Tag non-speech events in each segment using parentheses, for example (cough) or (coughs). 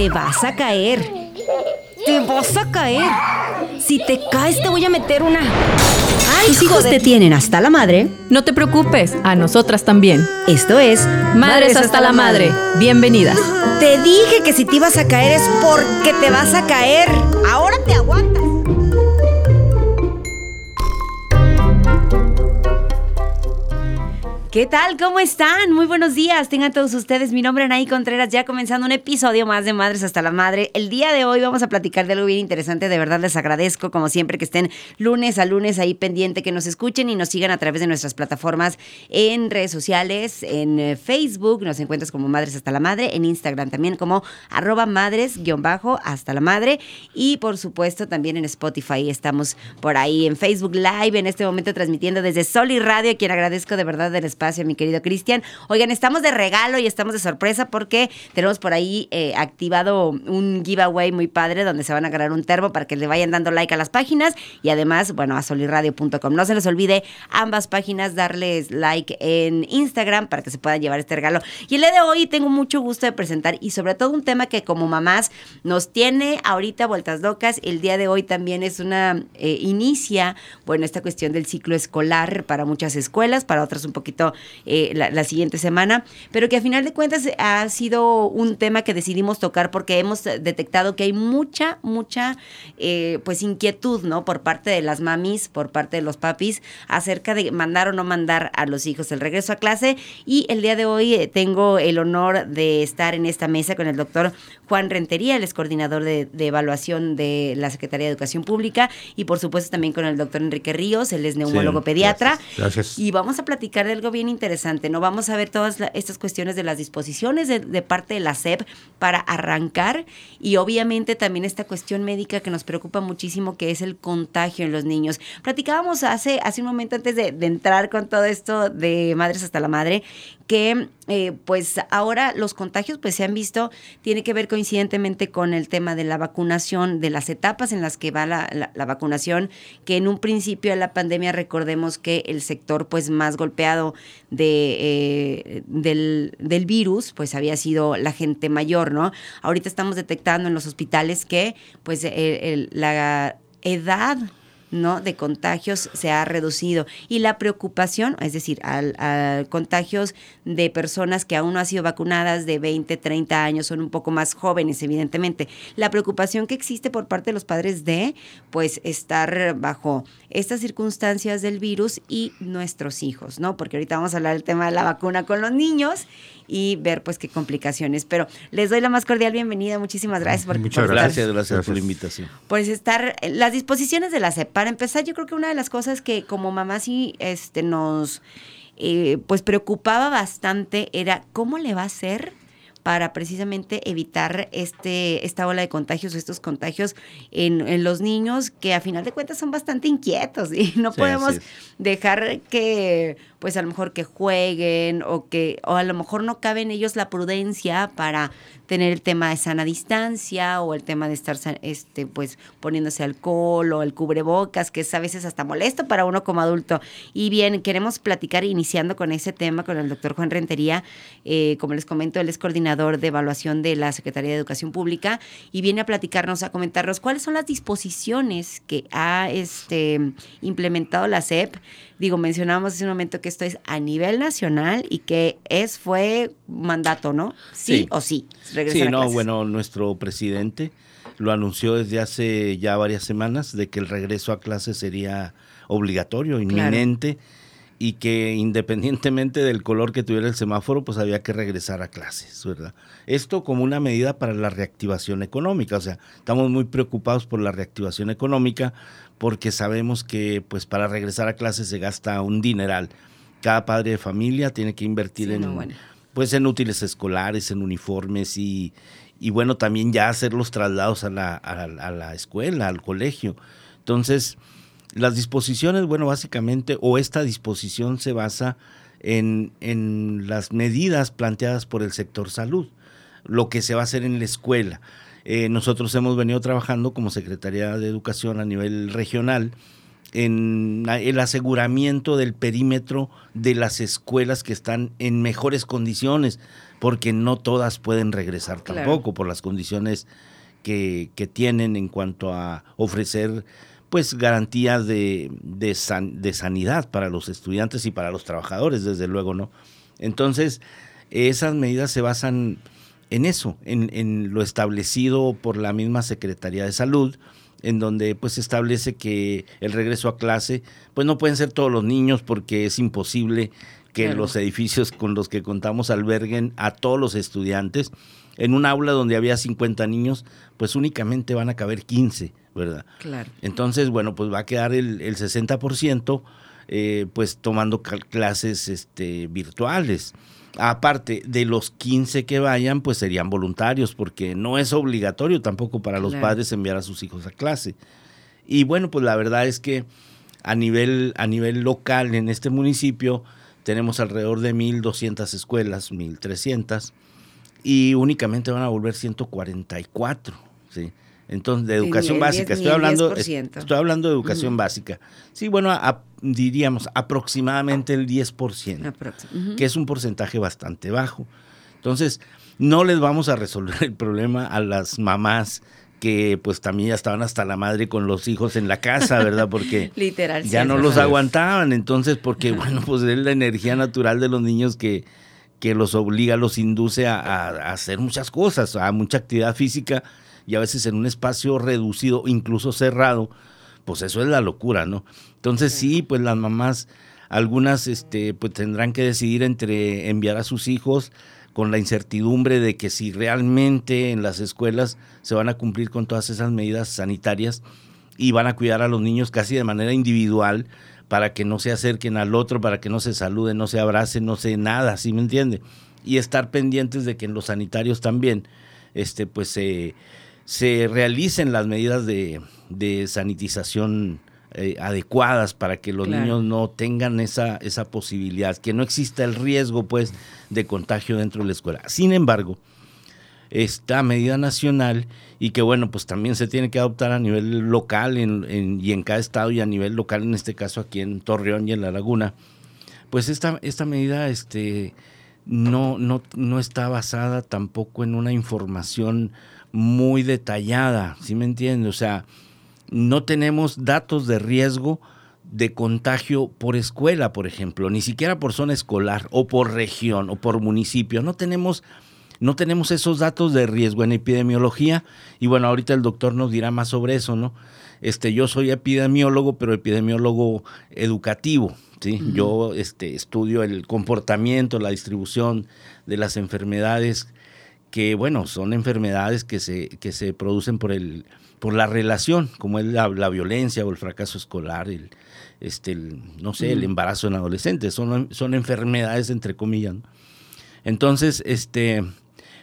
Te vas a caer. Te vas a caer. Si te caes, te voy a meter una. ¡Ay, Tus hijos te tienen hasta la madre. No te preocupes, a nosotras también. Esto es Madres hasta la madre. Bienvenidas. Te dije que si te ibas a caer es porque te vas a caer. Ahora te aguantas. ¿Qué tal? ¿Cómo están? Muy buenos días. Tengan todos ustedes. Mi nombre es Anaí Contreras, ya comenzando un episodio más de Madres hasta la Madre. El día de hoy vamos a platicar de algo bien interesante. De verdad les agradezco, como siempre, que estén lunes a lunes ahí pendiente, que nos escuchen y nos sigan a través de nuestras plataformas en redes sociales, en eh, Facebook, nos encuentras como Madres hasta la Madre, en Instagram también como arroba madres-hasta la Madre y por supuesto también en Spotify. Estamos por ahí en Facebook Live en este momento transmitiendo desde Sol y Radio, a quien agradezco de verdad del espacio, mi querido Cristian. Oigan, estamos de regalo y estamos de sorpresa porque tenemos por ahí eh, activado un giveaway muy padre donde se van a ganar un termo para que le vayan dando like a las páginas y además, bueno, a solirradio.com. No se les olvide ambas páginas darles like en Instagram para que se puedan llevar este regalo. Y el día de hoy tengo mucho gusto de presentar y sobre todo un tema que como mamás nos tiene ahorita vueltas locas. El día de hoy también es una, eh, inicia, bueno, esta cuestión del ciclo escolar para muchas escuelas, para otras un poquito eh, la, la, siguiente semana, pero que a final de cuentas ha sido un tema que decidimos tocar porque hemos detectado que hay mucha, mucha, eh, pues inquietud, ¿no? Por parte de las mamis, por parte de los papis, acerca de mandar o no mandar a los hijos el regreso a clase. Y el día de hoy eh, tengo el honor de estar en esta mesa con el doctor Juan Rentería, el es coordinador de, de evaluación de la Secretaría de Educación Pública, y por supuesto también con el doctor Enrique Ríos, él es neumólogo Sí, pediatra. gracias, gracias. Y vamos a platicar de algo interesante, ¿no? Vamos a ver todas estas cuestiones de las disposiciones de, de parte de la SEP para arrancar y obviamente también esta cuestión médica que nos preocupa muchísimo, que es el contagio en los niños. Platicábamos hace, hace un momento antes de, de entrar con todo esto de Madres hasta la Madre, que eh, pues ahora los contagios pues se han visto, tiene que ver coincidentemente con el tema de la vacunación, de las etapas en las que va la, la- la vacunación, que en un principio de la pandemia recordemos que el sector pues más golpeado de, eh, del, del virus pues había sido la gente mayor, ¿no? Ahorita estamos detectando en los hospitales que pues el- la edad ¿no? de contagios se ha reducido. Y la preocupación, es decir, al, contagios de personas que aún no han sido vacunadas de 20, 30 años, son un poco más jóvenes, evidentemente. La preocupación que existe por parte de los padres de, pues, estar bajo estas circunstancias del virus y nuestros hijos, ¿no? Porque ahorita vamos a hablar del tema de la vacuna con los niños y ver, pues, qué complicaciones. Pero les doy la más cordial bienvenida. Muchísimas gracias por, Muchas por gracias. estar- Gracias, gracias, por la invitación. pues estar las disposiciones de la SEP. Para empezar, yo creo que una de las cosas que como mamá sí este, nos eh, pues preocupaba bastante era cómo le va a hacer para precisamente evitar este, esta ola de contagios o estos contagios en, en los niños que a final de cuentas son bastante inquietos (laughs) y no Sí, podemos dejar que pues a lo mejor que jueguen o que o a lo mejor no cabe en ellos la prudencia para tener el tema de sana distancia o el tema de estar este pues poniéndose alcohol o el cubrebocas que es a veces hasta molesto para uno como adulto. Y bien queremos platicar iniciando con ese tema con el doctor Juan Rentería. Eh, como les comento él es coordinador de evaluación de la Secretaría de Educación Pública y viene a platicarnos a comentarnos cuáles son las disposiciones que ha este implementado la SEP digo, mencionábamos hace un momento que esto es a nivel nacional y que es fue mandato, ¿no? Sí, Sí. o sí. Sí, no, clases. bueno, nuestro presidente lo anunció desde hace ya varias semanas de que el regreso a clase sería obligatorio, inminente, y que independientemente del color que tuviera el semáforo, pues había que regresar a clases, ¿verdad? Esto como una medida para la reactivación económica, o sea, estamos muy preocupados por la reactivación económica porque sabemos que pues para regresar a clases se gasta un dineral. Cada padre de familia tiene que invertir Sí, en, no, bueno. pues en útiles escolares, en uniformes y, y bueno, también ya hacer los traslados a la, a, la- a la escuela, al colegio. Entonces, las disposiciones, bueno, básicamente, o esta disposición se basa en, en las medidas planteadas por el sector salud, lo que se va a hacer en la escuela. Eh, nosotros hemos venido trabajando como Secretaría de Educación a nivel regional en el aseguramiento del perímetro de las escuelas que están en mejores condiciones porque no todas pueden regresar tampoco por las condiciones que, que, tienen en cuanto a ofrecer pues garantías de, de, de sanidad para los estudiantes y para los trabajadores, desde luego, ¿no? Entonces, esas medidas se basan en eso, en, en, lo establecido por la misma Secretaría de Salud, en donde pues se establece que el regreso a clase, pues no pueden ser todos los niños porque es imposible que los edificios con los que contamos alberguen a todos los estudiantes. En un aula donde había 50 niños, pues únicamente van a caber 15, ¿verdad? Claro. Entonces, bueno, pues va a quedar el, el 60%, eh, pues tomando clases este, virtuales. Aparte de los 15 que vayan, pues serían voluntarios, porque no es obligatorio tampoco para los padres enviar a sus hijos a clase. Y bueno, pues la verdad es que a nivel, a nivel local en este municipio tenemos alrededor de 1.200 escuelas, 1.300, y únicamente van a volver 144, ¿sí? Entonces, de educación básica, estoy hablando, estoy hablando de educación básica. Sí, bueno, diríamos aproximadamente el 10%, que es un porcentaje bastante bajo. Entonces, no les vamos a resolver el problema a las mamás que pues también ya estaban hasta la madre con los hijos en la casa, ¿verdad? Porque (laughs) Literal, ya no los aguantaban, entonces porque bueno, pues es la energía natural de los niños que, que los obliga, los induce a, a hacer muchas cosas, a mucha actividad física y a veces en un espacio reducido, incluso cerrado, pues eso es la locura, ¿no? Entonces sí, pues las mamás, algunas este, pues tendrán que decidir entre enviar a sus hijos con la incertidumbre de que si realmente en las escuelas se van a cumplir con todas esas medidas sanitarias y van a cuidar a los niños casi de manera individual para que no se acerquen al otro, para que no se saluden, no se abracen, no se nada, ¿sí me entiende? Y estar pendientes de que en los sanitarios también, este, pues se se realicen las medidas de, sanitización eh, adecuadas para que los niños no tengan esa, esa posibilidad, que no exista el riesgo pues de contagio dentro de la escuela. Sin embargo, esta medida nacional y que bueno, pues también se tiene que adoptar a nivel local y en cada estado y a nivel local, en este caso aquí en Torreón y en La Laguna, pues esta, esta medida este, no, no, no está basada tampoco en una información muy detallada, ¿sí me entiende? O sea, no tenemos datos de riesgo de contagio por escuela, por ejemplo, ni siquiera por zona escolar o por región o por municipio. No tenemos, no tenemos esos datos de riesgo en epidemiología. Y bueno, ahorita el doctor nos dirá más sobre eso, ¿no? Este, yo soy epidemiólogo, pero epidemiólogo educativo. ¿Sí? Yo este, estudio el comportamiento, la distribución de las enfermedades que bueno, son enfermedades que se, que se producen por, el, por la relación, como es la, violencia o el fracaso escolar, el, este, no sé, el embarazo en adolescentes, son, son enfermedades entre comillas. Entonces, este,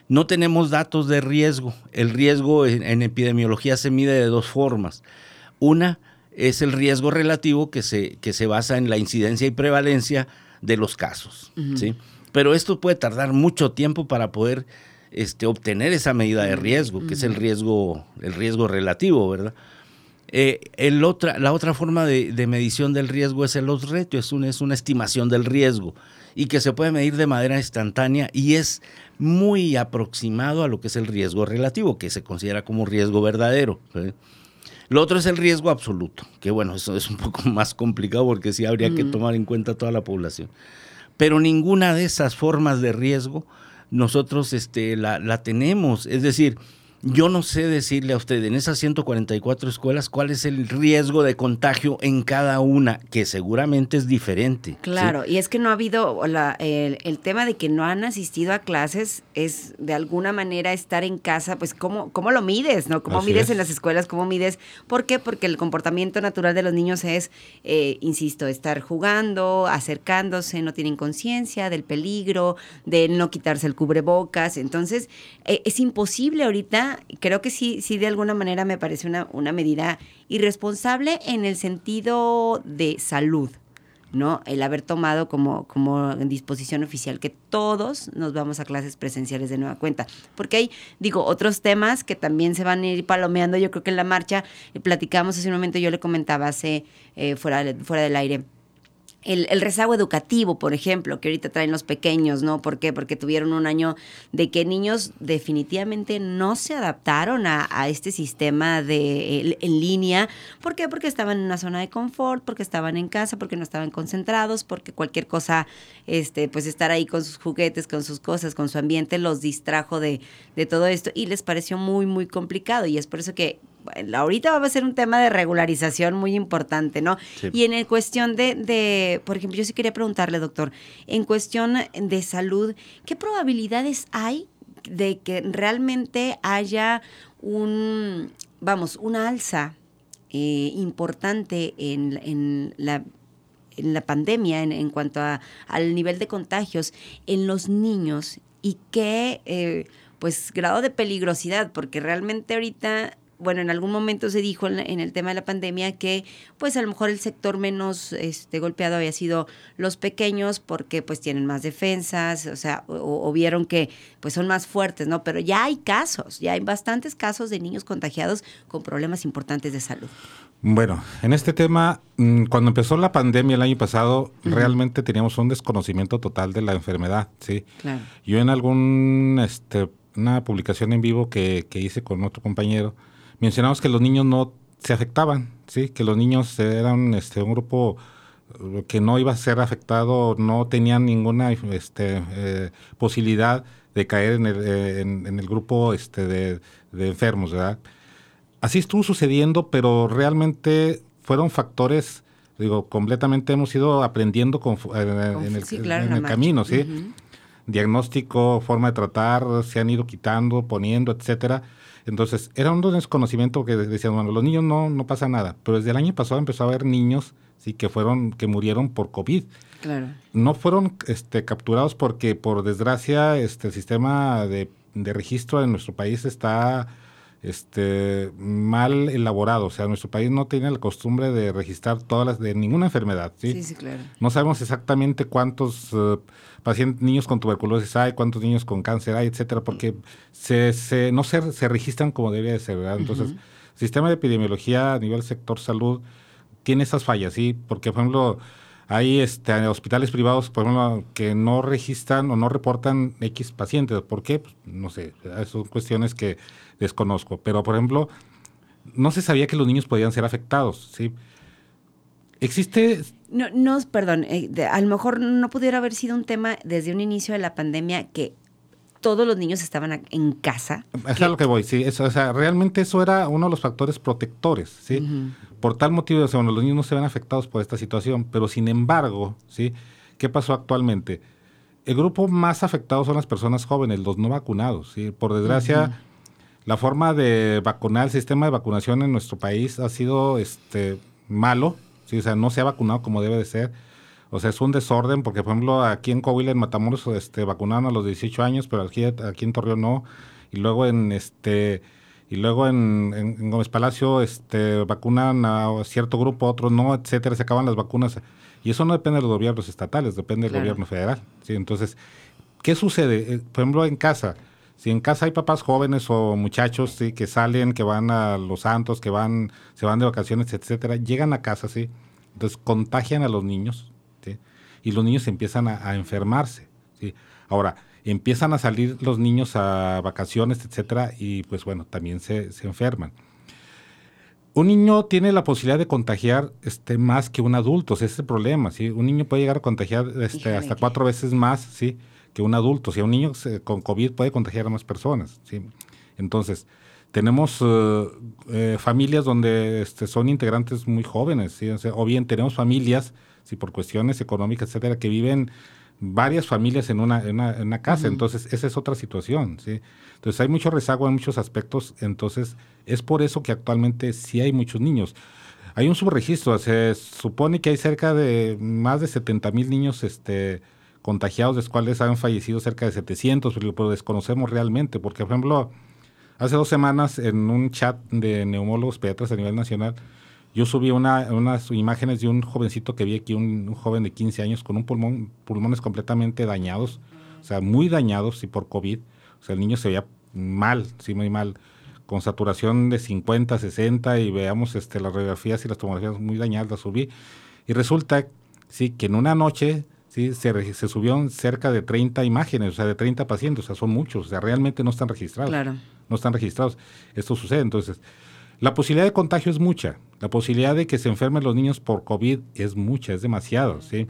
no tenemos datos de riesgo. El riesgo en, epidemiología se mide de dos formas. Una es el riesgo relativo que se, que se basa en la incidencia y prevalencia de los casos, ¿sí? Pero esto puede tardar mucho tiempo para poder este, obtener esa medida de riesgo, que es el riesgo, el riesgo relativo, ¿verdad? Eh, el otra, la otra forma de, medición del riesgo es el los reto, es, es una estimación del riesgo y que se puede medir de manera instantánea y es muy aproximado a lo que es el riesgo relativo, que se considera como riesgo verdadero. Lo otro es el riesgo absoluto, que bueno, eso es un poco (laughs) más complicado porque sí habría que tomar en cuenta toda la población. Pero ninguna de esas formas de riesgo nosotros este, la, la tenemos. Es decir, yo no sé decirle a usted en esas 144 escuelas cuál es el riesgo de contagio en cada una, que seguramente es diferente. Claro, y es que no ha habido la, el, tema de que no han asistido a clases es de alguna manera estar en casa, pues cómo, cómo lo mides, ¿no? ¿Cómo mides en las escuelas? ¿Cómo mides? ¿Por qué? Porque el comportamiento natural de los niños es, eh, insisto, estar jugando, acercándose, no tienen conciencia del peligro, de no quitarse el cubrebocas. Entonces, eh, es imposible ahorita creo que sí, sí de alguna manera me parece una, una medida irresponsable en el sentido de salud. ¿no? El haber tomado como, como disposición oficial que todos nos vamos a clases presenciales de nueva cuenta. Porque hay, digo, otros temas que también se van a ir palomeando. Yo creo que en la marcha, eh, platicamos hace un momento, yo le comentaba hace, eh, fuera, fuera del aire, el, rezago educativo, por ejemplo, que ahorita traen los pequeños, ¿no? ¿Por qué? Porque tuvieron un año de que niños definitivamente no se adaptaron a, este sistema de en línea. ¿Por qué? Porque estaban en una zona de confort, porque estaban en casa, porque no estaban concentrados, porque cualquier cosa, este, pues estar ahí con sus juguetes, con sus cosas, con su ambiente, los distrajo de, de todo esto y les pareció muy, muy complicado. Y es por eso que ahorita va a ser un tema de regularización muy importante, ¿no? Y en cuestión de, de, por ejemplo, yo sí quería preguntarle, doctor, en cuestión de salud, ¿qué probabilidades hay de que realmente haya un, vamos, una alza eh, importante en, en, la en la pandemia en, en cuanto a, al nivel de contagios en los niños y qué eh, pues grado de peligrosidad porque realmente ahorita bueno, en algún momento se dijo en, el tema de la pandemia que pues a lo mejor el sector menos este, golpeado había sido los pequeños porque pues tienen más defensas, o sea, o, vieron que pues son más fuertes, ¿no? Pero ya hay casos, ya hay bastantes casos de niños contagiados con problemas importantes de salud. Bueno, en este tema, mm, cuando empezó la pandemia el año pasado, realmente teníamos un desconocimiento total de la enfermedad, ¿sí? Claro. Yo en algún, este, una publicación en vivo que, que hice con otro compañero, mencionamos que los niños no se afectaban, ¿sí? que los niños eran este, un grupo eh, que no iba a ser afectado, no tenían ninguna este, eh, posibilidad de caer en el, eh, en, el grupo este, de, enfermos, ¿verdad? Así estuvo sucediendo, pero realmente fueron factores, digo, completamente hemos ido aprendiendo en, el, camino, ¿sí? Diagnóstico, forma de tratar, se han ido quitando, poniendo, etcétera entonces, era un desconocimiento que decían, bueno, los niños no, no pasa nada. Pero desde el año pasado empezó a haber niños sí que fueron, que murieron por COVID. Claro. No fueron este, capturados porque, por desgracia, este, el sistema de, de registro en nuestro país está este, mal elaborado. O sea, nuestro país no tiene la costumbre de registrar todas las, de ninguna enfermedad. Sí, sí, claro. No sabemos exactamente cuántos uh, pacientes, niños con tuberculosis hay, cuántos niños con cáncer hay, etcétera, porque se, se, no se, se registran como debería de ser, ¿verdad? Entonces, el sistema de epidemiología a nivel sector salud tiene esas fallas, ¿sí? Porque, por ejemplo, hay este, hospitales privados, por ejemplo, que no registran o no reportan X pacientes. ¿Por qué? Pues, no sé, son cuestiones que desconozco. Pero, por ejemplo, no se sabía que los niños podían ser afectados, ¿sí? Existe... No, no perdón, eh, a lo mejor no pudiera haber sido un tema desde un inicio de la pandemia que todos los niños estaban en casa. Es a lo que voy, sí. Eso, o sea, realmente eso era uno de los factores protectores, ¿sí? Por tal motivo, o sea, los niños no se ven afectados por esta situación, pero sin embargo, ¿sí? ¿Qué pasó actualmente? El grupo más afectado son las personas jóvenes, los no vacunados, ¿sí? Por desgracia, la forma de vacunar, el sistema de vacunación en nuestro país ha sido este, malo, ¿sí? o sea, no se ha vacunado como debe de ser. O sea, es un desorden, porque por ejemplo aquí en Coahuila, en Matamoros, este, vacunaron a los 18 años, pero aquí, aquí en Torreón no. Y luego en este y luego en, Gómez Palacio este, vacunan a cierto grupo, otros no, etcétera, se acaban las vacunas. Y eso no depende de los gobiernos estatales, depende del gobierno federal. ¿sí? Entonces, ¿qué sucede? Eh, por ejemplo, en casa, si en casa hay papás jóvenes o muchachos ¿sí? que salen, que van a los santos, que van, se van de vacaciones, etcétera, llegan a casa, sí, entonces contagian a los niños, ¿sí? y los niños empiezan a, enfermarse, ¿sí? Ahora, empiezan a salir los niños a vacaciones, etcétera, y pues bueno, también se, se enferman. Un niño tiene la posibilidad de contagiar este, más que un adulto, ese es el problema, ¿sí? Un niño puede llegar a contagiar este, hasta cuatro veces más, ¿sí? Que un adulto. Si un niño con COVID puede contagiar a más personas. ¿sí? Entonces, tenemos eh, eh, familias donde este, son integrantes muy jóvenes, ¿sí? o, bien tenemos familias, si por cuestiones económicas, etcétera, que viven varias familias en una, en una, casa. Entonces, esa es otra situación. ¿sí? Entonces, hay mucho rezago en muchos aspectos. Entonces, es por eso que actualmente sí hay muchos niños. Hay un subregistro, se supone que hay cerca de más de 70 mil niños este, contagiados, de los cuales han fallecido cerca de 700, pero desconocemos realmente, porque por ejemplo, hace dos semanas en un chat de neumólogos pediatras a nivel nacional, yo subí una, unas imágenes de un jovencito que vi aquí, un, joven de 15 años con un pulmón, pulmones completamente dañados, o sea, muy dañados y por COVID. O sea, el niño se veía mal, sí, muy mal, con saturación de 50, 60 y veamos este, las radiografías y las tomografías muy dañadas, las subí. Y resulta sí, que en una noche sí, se, se subieron cerca de 30 imágenes, o sea, de 30 pacientes, o sea, son muchos, o sea, realmente no están registrados. Claro. No están registrados. Esto sucede, entonces, la posibilidad de contagio es mucha, la posibilidad de que se enfermen los niños por COVID es mucha, es demasiado, ¿sí?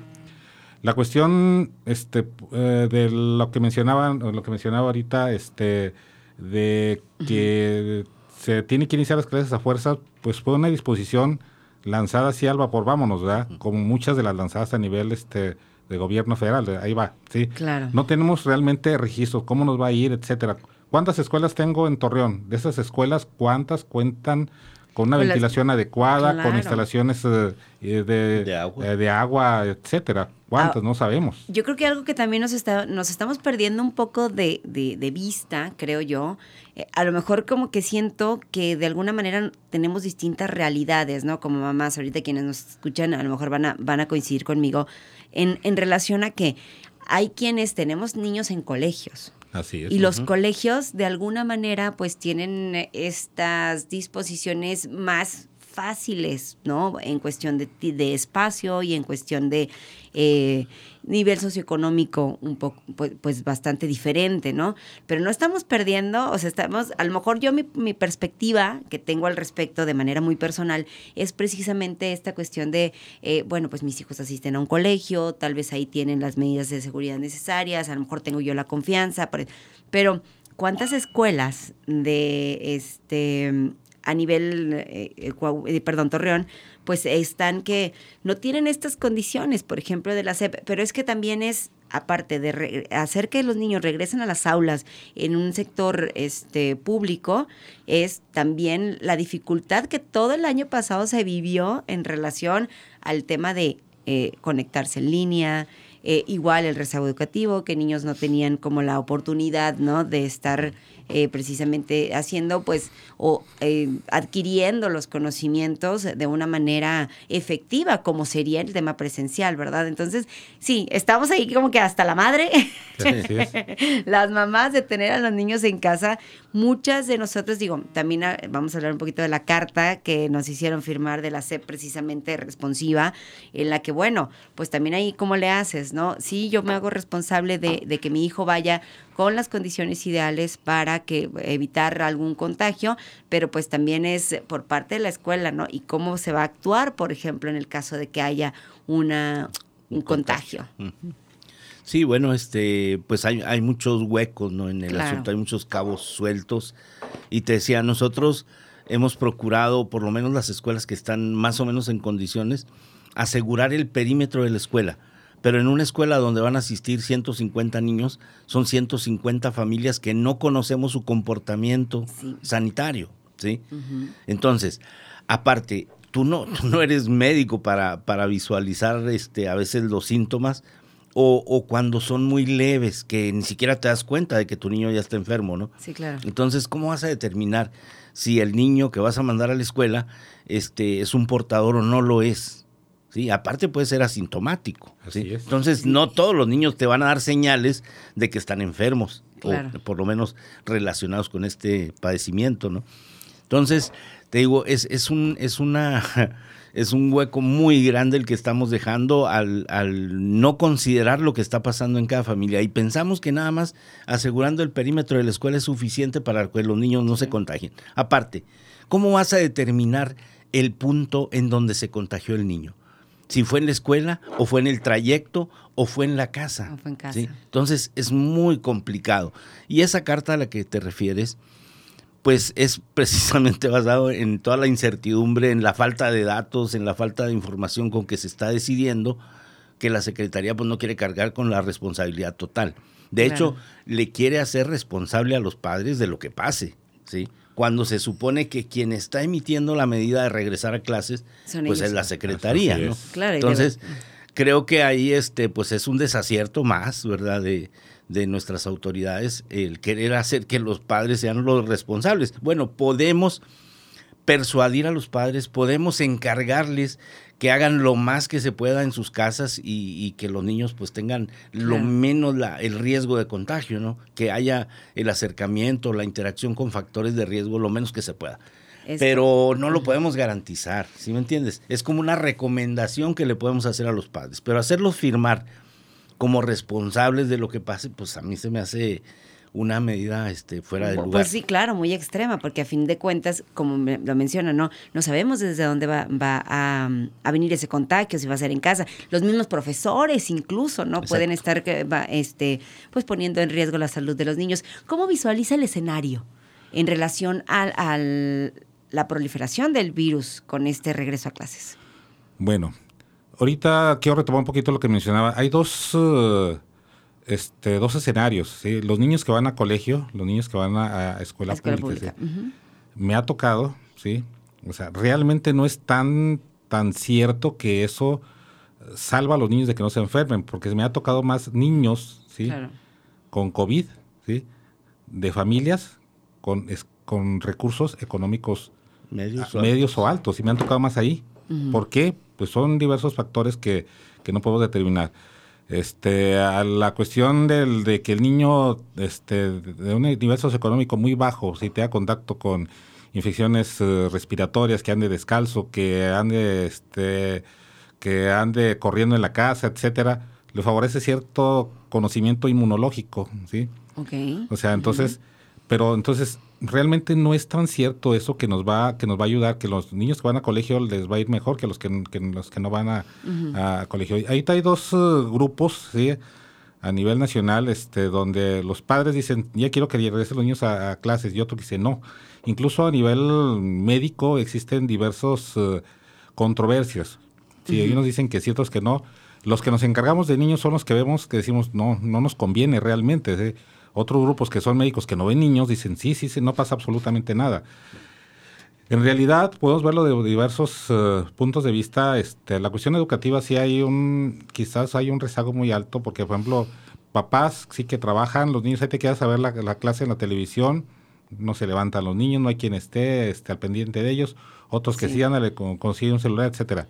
La cuestión este, eh, de lo que mencionaban, lo que mencionaba ahorita, este, de que se tiene que iniciar las clases a fuerza, pues fue una disposición lanzada así al vapor, vámonos, ¿verdad? Como muchas de las lanzadas a nivel este de gobierno federal, ahí va, ¿sí? Claro. No tenemos realmente registros, cómo nos va a ir, etcétera. ¿Cuántas escuelas tengo en Torreón? De esas escuelas, ¿cuántas cuentan con una Con las- ventilación adecuada, Claro. con instalaciones eh, eh, de, De agua. eh, de agua, etcétera? ¿Cuántas? Ah, no sabemos. Yo creo que algo que también nos, está, nos estamos perdiendo un poco de, de- de vista, creo yo. eh, a lo mejor como que siento que de alguna manera tenemos distintas realidades, ¿no? Como mamás, ahorita quienes nos escuchan a lo mejor van a, van a coincidir conmigo en, en relación a que hay quienes tenemos niños en colegios. Así es. Y los colegios, de alguna manera, pues tienen estas disposiciones más fáciles, ¿no? En cuestión de, de espacio y en cuestión de eh, nivel socioeconómico un poco, pues, pues bastante diferente, ¿no? Pero no estamos perdiendo, o sea, estamos, a lo mejor yo mi, mi perspectiva que tengo al respecto de manera muy personal es precisamente esta cuestión de, eh, bueno, pues mis hijos asisten a un colegio, tal vez ahí tienen las medidas de seguridad necesarias, a lo mejor tengo yo la confianza, pero- pero ¿cuántas escuelas de este a nivel, eh, eh, eh, perdón, Torreón, pues están que no tienen estas condiciones, por ejemplo, de la SEP, pero es que también es, aparte de hacer que los niños regresen a las aulas en un sector este, público, es también la dificultad que todo el año pasado se vivió en relación al tema de eh, conectarse en línea, eh, igual el rezago educativo, que niños no tenían como la oportunidad, ¿no? De estar eh, precisamente haciendo, pues, o eh, adquiriendo los conocimientos de una manera efectiva, como sería el tema presencial, ¿verdad? Entonces, sí, estamos ahí como que hasta la madre. Sí. (laughs) Las mamás de tener a los niños en casa, muchas de nosotros, digo, también ah, vamos a hablar un poquito de la carta que nos hicieron firmar de la SEP precisamente responsiva, en la que, bueno, pues también ahí cómo le haces, ¿no? Sí, yo me hago responsable de, de que mi hijo vaya con las condiciones ideales para que evitar algún contagio, pero pues también es por parte de la escuela, ¿no? Y cómo se va a actuar, por ejemplo, en el caso de que haya una un contagio. Sí, bueno, este, pues hay, hay muchos huecos, ¿no? En el Claro. asunto, hay muchos cabos sueltos. Y te decía, nosotros hemos procurado, por lo menos las escuelas que están más o menos en condiciones, asegurar el perímetro de la escuela. Pero en una escuela donde van a asistir 150 niños, son 150 familias que no conocemos su comportamiento Sí. sanitario, ¿sí? Entonces, aparte, tú no, tú no eres médico para, para visualizar este, a veces los síntomas o, o cuando son muy leves, que ni siquiera te das cuenta de que tu niño ya está enfermo, ¿no? Sí, claro. Entonces, ¿cómo vas a determinar si el niño que vas a mandar a la escuela este, es un portador o no lo es? ¿Sí? Aparte puede ser asintomático. ¿sí? Así es. Entonces, no todos los niños te van a dar señales de que están enfermos, Claro. o por lo menos relacionados con este padecimiento, ¿no? Entonces, te digo, es, es un, es una (laughs) es un hueco muy grande el que estamos dejando al, al no considerar lo que está pasando en cada familia. Y pensamos que nada más asegurando el perímetro de la escuela es suficiente para que los niños no se contagien. Aparte, ¿cómo vas a determinar el punto en donde se contagió el niño? Si fue en la escuela, o fue en el trayecto, o fue en la casa. O fue en casa. ¿sí? Entonces es muy complicado. Y esa carta a la que te refieres, pues es precisamente (laughs) basado en toda la incertidumbre, en la falta de datos, en la falta de información con que se está decidiendo que la Secretaría pues no quiere cargar con la responsabilidad total. De hecho, le quiere hacer responsable a los padres de lo que pase, ¿sí? Cuando se supone que quien está emitiendo la medida de regresar a clases, Son pues ellos. es la Secretaría, Así ¿no? es. Claro, Entonces, creo que ahí este, pues es un desacierto más, ¿verdad? De, de nuestras autoridades, el querer hacer que los padres sean los responsables. Bueno, podemos persuadir a los padres, podemos encargarles que hagan lo más que se pueda en sus casas y, y que los niños pues tengan lo Claro. menos la, el riesgo de contagio, ¿no? Que haya el acercamiento, la interacción con factores de riesgo lo menos que se pueda. pero no lo podemos garantizar, ¿sí me entiendes? Es como una recomendación que le podemos hacer a los padres, pero hacerlos firmar como responsables de lo que pase, pues a mí se me hace una medida este, fuera de lugar. Pues sí, claro, muy extrema, porque a fin de cuentas, como lo menciona, no, no sabemos desde dónde va, va a, venir ese contagio, si va a ser en casa. Los mismos profesores incluso, ¿no? Pueden estar este, pues poniendo en riesgo la salud de los niños. ¿Cómo visualiza el escenario en relación a la proliferación del virus con este regreso a clases? Bueno, ahorita quiero retomar un poquito lo que mencionaba. Hay dos... Uh, este, dos escenarios. ¿sí? Los niños que van a colegio, los niños que van a, escuela, pública. Me ha tocado, ¿sí? O sea, realmente no es tan, tan cierto que eso salva a los niños de que no se enfermen, porque me ha tocado más niños, ¿sí? Con COVID, ¿sí? De familias con, con recursos económicos medios, o, medios o altos, y me han tocado más ahí. ¿Por qué? Pues son diversos factores que, que no podemos determinar. Este, a la cuestión del, de que el niño este, de un nivel socioeconómico muy bajo, si te da contacto con infecciones eh, respiratorias, que ande descalzo, que ande, este, que ande corriendo en la casa, etcétera, le favorece cierto conocimiento inmunológico, ¿sí? Okay. O sea, entonces, pero entonces realmente no es tan cierto eso que nos va que nos va a ayudar que los niños que van a colegio les va a ir mejor que los que, los que no van a, colegio. Ahí hay dos eh, grupos sí a nivel nacional este donde los padres dicen ya quiero que regresen los niños a, clases y otro dice no incluso a nivel médico existen diversos uh, controversias. Sí uh nos dicen que ciertos que no. Los que nos encargamos de niños son los que vemos que decimos no no nos conviene realmente ¿sí? Otros grupos que son médicos que no ven niños dicen, sí, sí, sí, no pasa absolutamente nada. En realidad, podemos verlo de diversos eh, puntos de vista. Este, la cuestión educativa sí hay un, quizás hay un rezago muy alto, porque, por ejemplo, papás sí que trabajan, los niños, ahí te quedas a ver la, clase en la televisión, no se levantan los niños, no hay quien esté, esté al pendiente de ellos, otros que sí, sí consiguen un celular, etcétera.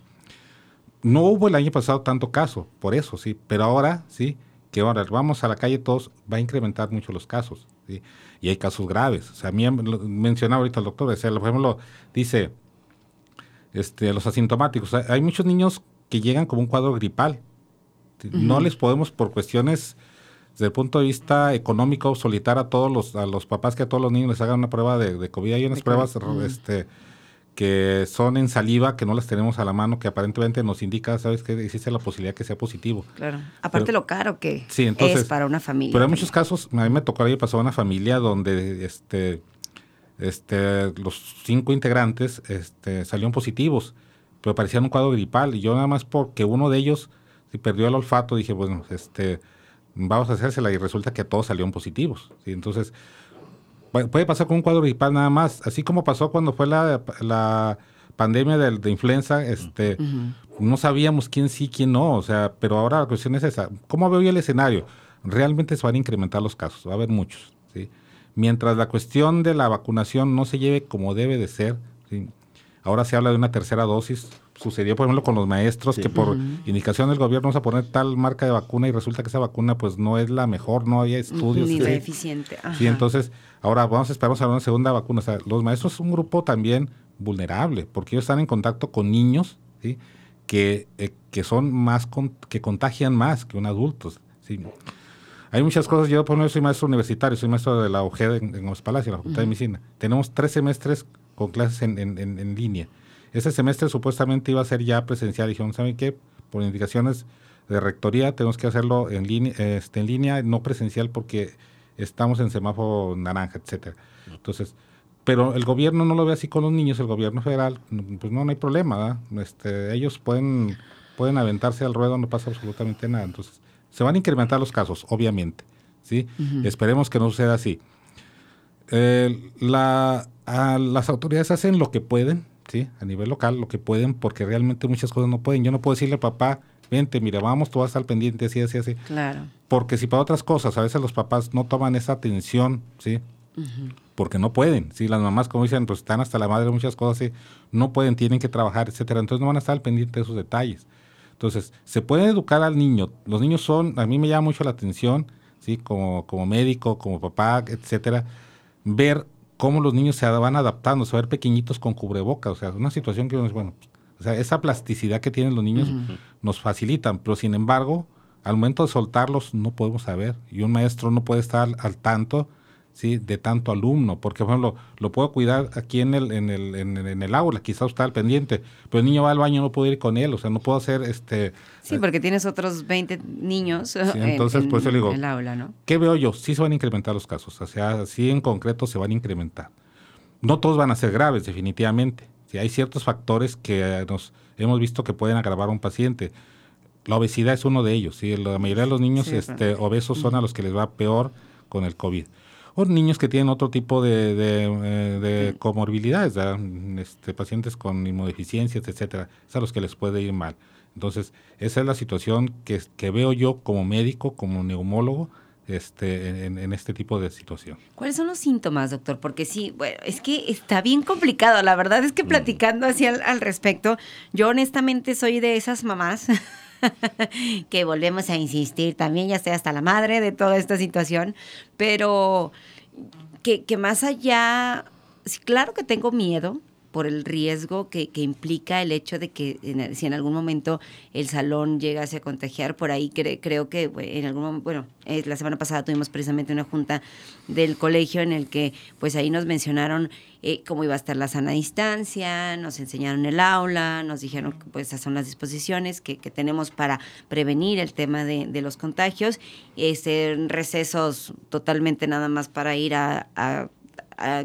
No hubo el año pasado tanto caso, por eso, sí, pero ahora sí, que ahora vamos a la calle todos, va a incrementar mucho los casos. ¿sí? Y hay casos graves. O sea, mencionaba ahorita el doctor, por ejemplo, dice, este, los asintomáticos. Hay muchos niños que llegan como un cuadro gripal. No les podemos, por cuestiones desde el punto de vista económico, solicitar a todos los, a los papás que a todos los niños les hagan una prueba de, de COVID. Hay unas pruebas este, que son en saliva, que no las tenemos a la mano, que aparentemente nos indica, ¿sabes que Existe la posibilidad que sea positivo. Claro. Aparte lo caro que es para una familia. Pero hay muchos casos, a mí me tocó, ahí pasó una familia donde este, este, los cinco integrantes este, salieron positivos, pero parecían un cuadro gripal. Y yo nada más porque uno de ellos si perdió el olfato, dije, bueno, este, vamos a hacérsela y resulta que todos salieron positivos. ¿sí? Entonces, puede pasar con un cuadro gripal nada más, así como pasó cuando fue la, la pandemia de, de, influenza, este, no sabíamos quién sí, quién no, o sea, pero ahora la cuestión es esa, ¿cómo veo yo el escenario? Realmente se van a incrementar los casos, va a haber muchos, ¿sí? Mientras la cuestión de la vacunación no se lleve como debe de ser, ¿sí? ahora se habla de una tercera dosis, sucedió por ejemplo con los maestros que por indicación del gobierno vamos a poner tal marca de vacuna y resulta que esa vacuna pues no es la mejor, no había estudios. Ni la eficiente. Sí, entonces ahora vamos a esperar a una segunda vacuna. O sea, los maestros son un grupo también vulnerable porque ellos están en contacto con niños ¿sí? que, eh, que son más, que contagian más que un adulto. ¿sí? Hay muchas cosas, yo por ejemplo soy maestro universitario, soy maestro de la UGED en, en los Palacios, la Facultad de Medicina. Tenemos tres semestres con clases en, en, en línea ese semestre supuestamente iba a ser ya presencial. Dijeron, ¿saben qué? Por indicaciones de rectoría tenemos que hacerlo en línea, este, en línea no presencial porque estamos en semáforo naranja, etcétera. Entonces, pero el gobierno no lo ve así con los niños, el gobierno federal, pues no, no hay problema, este, ellos pueden, pueden aventarse al ruedo, no pasa absolutamente nada. Entonces, se van a incrementar los casos, obviamente, ¿sí? Esperemos que no suceda así. la, las autoridades hacen lo que pueden, ¿sí? A nivel local, lo que pueden, porque realmente muchas cosas no pueden. Yo no puedo decirle, papá, vente, mira, vamos, tú vas al pendiente, así, así, así. Claro. Porque si para otras cosas, a veces los papás no toman esa atención, ¿sí? Porque no pueden, ¿sí? Las mamás, como dicen, pues están hasta la madre de muchas cosas, ¿sí? No pueden, tienen que trabajar, etcétera. Entonces no van a estar al pendiente de esos detalles. Entonces, se puede educar al niño. Los niños son, a mí me llama mucho la atención, ¿sí? Como, como médico, como papá, etcétera, ver cómo los niños se van adaptando, se ver pequeñitos con cubrebocas, o sea, una situación que, bueno, o sea, esa plasticidad que tienen los niños nos facilitan, pero sin embargo, al momento de soltarlos no podemos saber y un maestro no puede estar al tanto ¿sí? de tanto alumno, porque por ejemplo, lo puedo cuidar aquí en el, en el, en, el aula, quizás está al pendiente, pero el niño va al baño, no puedo ir con él, o sea, no puedo hacer este... Sí, eh, porque tienes otros 20 niños entonces, pues, yo digo, el aula, ¿no? ¿Qué veo yo? Sí se van a incrementar los casos, o sea, sí en concreto se van a incrementar. No todos van a ser graves, definitivamente. Si hay ciertos factores que nos hemos visto que pueden agravar a un paciente. La obesidad es uno de ellos. ¿sí? La mayoría de los niños este, obesos son a los que les va peor con el COVID o niños que tienen otro tipo de, de, eh, comorbilidades, este, pacientes con inmunodeficiencias, etcétera, es a los que les puede ir mal. Entonces, esa es la situación que, que veo yo como médico, como neumólogo, este, en, este tipo de situación. ¿Cuáles son los síntomas, doctor? Porque sí, bueno, es que está bien complicado. La verdad es que mm. platicando así al, al respecto, yo honestamente soy de esas mamás (laughs) que volvemos a insistir, también ya estoy hasta la madre de toda esta situación, pero que, que más allá, sí, claro que tengo miedo, por el riesgo que, que, implica el hecho de que si en algún momento el salón llegase a contagiar, por ahí creo que en algún momento, bueno, eh, la semana pasada tuvimos precisamente una junta del colegio en el que pues ahí nos mencionaron eh, cómo iba a estar la sana distancia, nos enseñaron el aula, nos dijeron que pues esas son las disposiciones que, que tenemos para prevenir el tema de, de los contagios, este, recesos totalmente nada más para ir a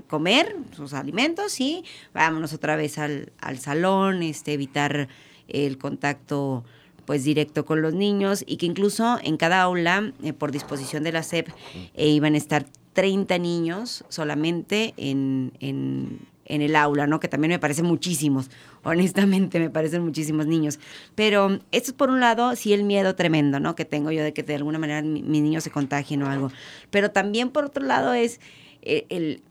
comer sus alimentos y vámonos otra vez al, al salón, este, evitar el contacto pues directo con los niños y que incluso en cada aula, eh, por disposición de la SEP, eh, iban a estar 30 niños solamente en, en, en, el aula, ¿no? Que también me parecen muchísimos, (laughs) honestamente me parecen muchísimos niños. Pero esto es por un lado, sí el miedo tremendo, ¿no? Que tengo yo de que de alguna manera mis niños se contagien o algo. Pero también por otro lado es eh, el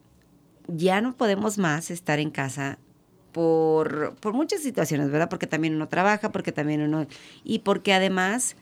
ya no podemos más estar en casa por, por muchas situaciones, ¿verdad? Porque también uno trabaja, porque también uno... Y porque además,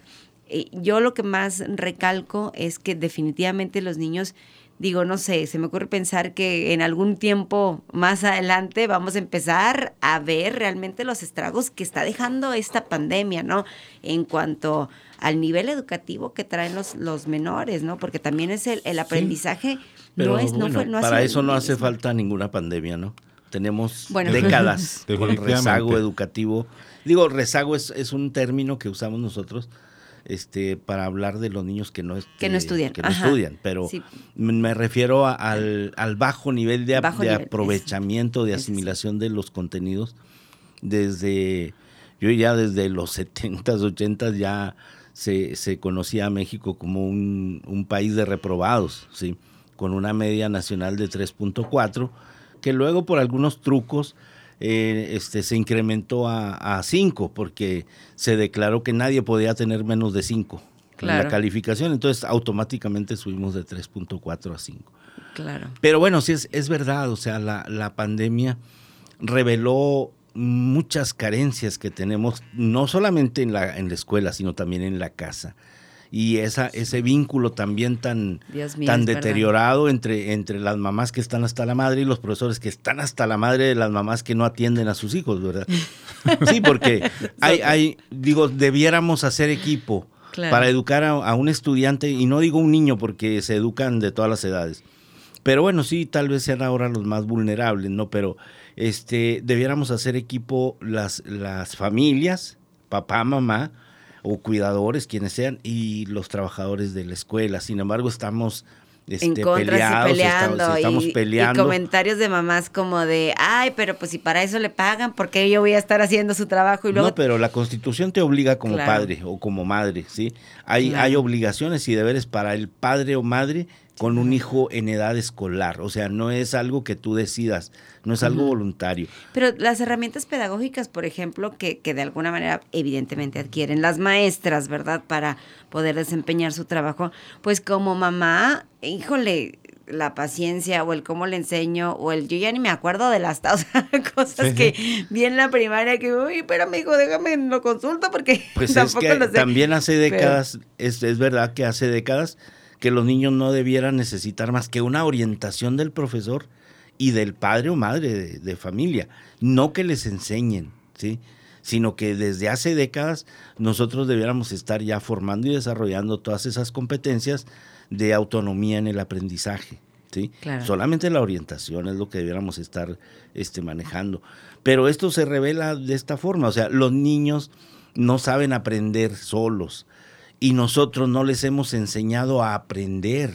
eh, yo lo que más recalco es que definitivamente los niños, digo, no sé, se me ocurre pensar que en algún tiempo más adelante vamos a empezar a ver realmente los estragos que está dejando esta pandemia, ¿no? En cuanto al nivel educativo que traen los, los menores, ¿no? Porque también es el, el aprendizaje... Pero no para eso no hace falta ninguna pandemia, ¿no? Tenemos décadas (laughs) con rezago educativo. Digo, rezago es, es, un término que usamos nosotros este, para hablar de los niños que no, que no estudian. Que no estudian pero me refiero al, al, bajo nivel de, aprovechamiento, de asimilación de los contenidos. Desde, yo ya desde los (laughs) 70s, 80s ya se, se conocía a México como un, un país de reprobados, ¿sí? Con una media nacional de 3.4, que luego por algunos trucos eh, este, se incrementó a, 5, porque se declaró que nadie podía tener menos de 5 en la calificación, entonces automáticamente subimos de 3.4 a 5. Claro. Pero bueno, sí es, es verdad, o sea, la, la pandemia reveló muchas carencias que tenemos, no solamente en la, en la escuela, sino también en la casa y esa, ese vínculo también tan, tan deteriorado entre, entre las mamás que están hasta la madre y los profesores que están hasta la madre de las mamás que no atienden a sus hijos, ¿verdad? (laughs) sí, porque hay, hay, digo, debiéramos hacer equipo para educar a, un estudiante, y no digo un niño porque se educan de todas las edades. Pero bueno, sí, tal vez sean ahora los más vulnerables, ¿no? Pero este, debiéramos hacer equipo las, las familias, papá, mamá, o cuidadores, quienes sean, y los trabajadores de la escuela. Sin embargo, estamos este, peleados, peleando, estamos, y, peleando. Y comentarios de mamás como de, ay, pero pues si para eso le pagan, ¿por qué yo voy a estar haciendo su trabajo? y luego... No, pero la constitución te obliga como padre o como madre, ¿sí? Hay, hay obligaciones y deberes para el padre o madre con un hijo en edad escolar. O sea, no es algo que tú decidas, no es algo voluntario. Pero las herramientas pedagógicas, por ejemplo, que, que de alguna manera evidentemente adquieren las maestras, ¿verdad? Para poder desempeñar su trabajo, pues como mamá, híjole, la paciencia o el cómo le enseño o el yo ya ni me acuerdo de las (laughs) cosas que vi en la primaria que uy espérame hijo déjame lo consulto porque pues (laughs) tampoco es que lo sé. también hace décadas es, es verdad que hace décadas que los niños no debieran necesitar más que una orientación del profesor y del padre o madre de, de familia, no que les enseñen, ¿sí? sino que desde hace décadas nosotros debiéramos estar ya formando y desarrollando todas esas competencias de autonomía en el aprendizaje. ¿sí? Claro. Solamente la orientación es lo que debiéramos estar este, manejando. Pero esto se revela de esta forma, o sea, los niños no saben aprender solos y nosotros no les hemos enseñado a aprender.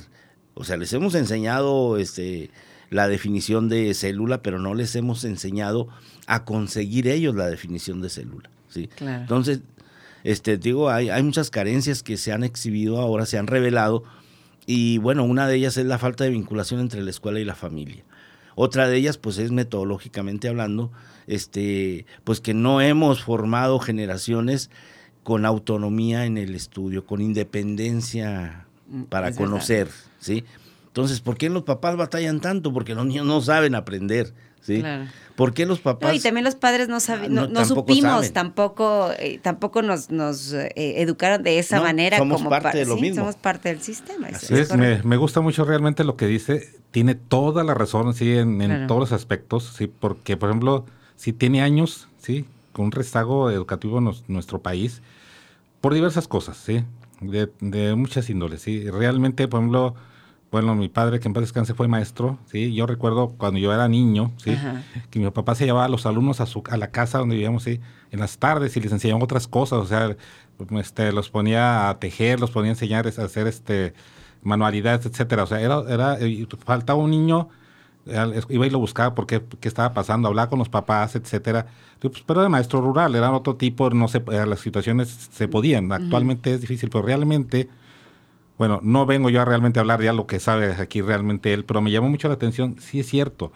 O sea, les hemos enseñado este, la definición de célula, pero no les hemos enseñado a conseguir ellos la definición de célula. ¿sí? Claro. Entonces, este, digo, hay, hay muchas carencias que se han exhibido ahora, se han revelado, y bueno, una de ellas es la falta de vinculación entre la escuela y la familia. Otra de ellas, pues es metodológicamente hablando, este, pues que no hemos formado generaciones con autonomía en el estudio, con independencia Mm, para es verdad. conocer, ¿sí? Entonces, ¿por qué los papás batallan tanto? Porque los niños no saben aprender, ¿sí? Claro. ¿Por qué los papás? No, y también los padres no, saben, no, no, no tampoco supimos, saben. tampoco, eh, tampoco nos, nos eh, educaron de esa No, manera. somos como parte pa- de lo sí, mismo. Somos parte del sistema. Así es es, me, gusta mucho realmente lo que dice. Tiene toda la razón, sí, en, en Claro. todos los aspectos, sí, porque, por ejemplo, si tiene años, sí, con un rezago educativo en nos- nuestro país, por diversas cosas, sí, de, de muchas índoles, sí. Realmente, por ejemplo, bueno, mi padre, que en paz descanse, fue maestro, sí. Yo recuerdo cuando yo era niño, sí, Ajá. que mi papá se llevaba a los alumnos a, su, a la casa donde vivíamos, sí, en las tardes y les enseñaba otras cosas, o sea, este, los ponía a tejer, los ponía a enseñar a hacer este manualidades, etcétera. O sea, era, era faltaba un niño, iba y lo buscaba porque qué estaba pasando, hablaba con los papás, etcétera. Yo, pues, pero era maestro rural, era otro tipo, no sé, eh, las situaciones se podían. Actualmente es difícil, pero realmente, bueno, no vengo yo a realmente hablar ya lo que sabe aquí realmente él, pero me llamó mucho la atención, sí es cierto.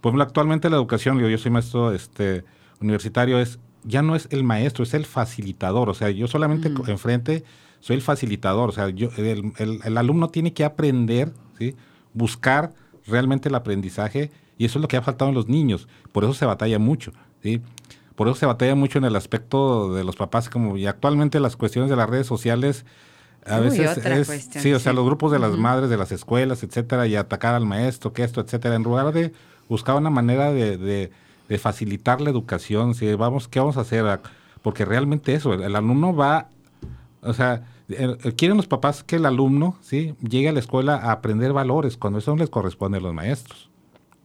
Por ejemplo, actualmente la educación, digo, yo soy maestro este, universitario, es ya no es el maestro, es el facilitador. O sea, yo solamente co- enfrente soy el facilitador. O sea, yo, el, el- el alumno tiene que aprender, ¿sí? buscar realmente el aprendizaje, y eso es lo que ha faltado en los niños. Por eso se batalla mucho. ¿sí? Por eso se batalla mucho en el aspecto de los papás, como y actualmente las cuestiones de las redes sociales. A Uy, veces otra es, cuestión, sí, o sea, sí. los grupos de las madres de las escuelas, etcétera, y atacar al maestro, que esto, etcétera, en lugar de buscar una manera de, de- de facilitar la educación, si vamos, ¿qué vamos a hacer? Porque realmente eso, el, el alumno va, o sea, quieren los papás que el alumno, sí, llegue a la escuela a aprender valores, cuando eso no les corresponde a los maestros,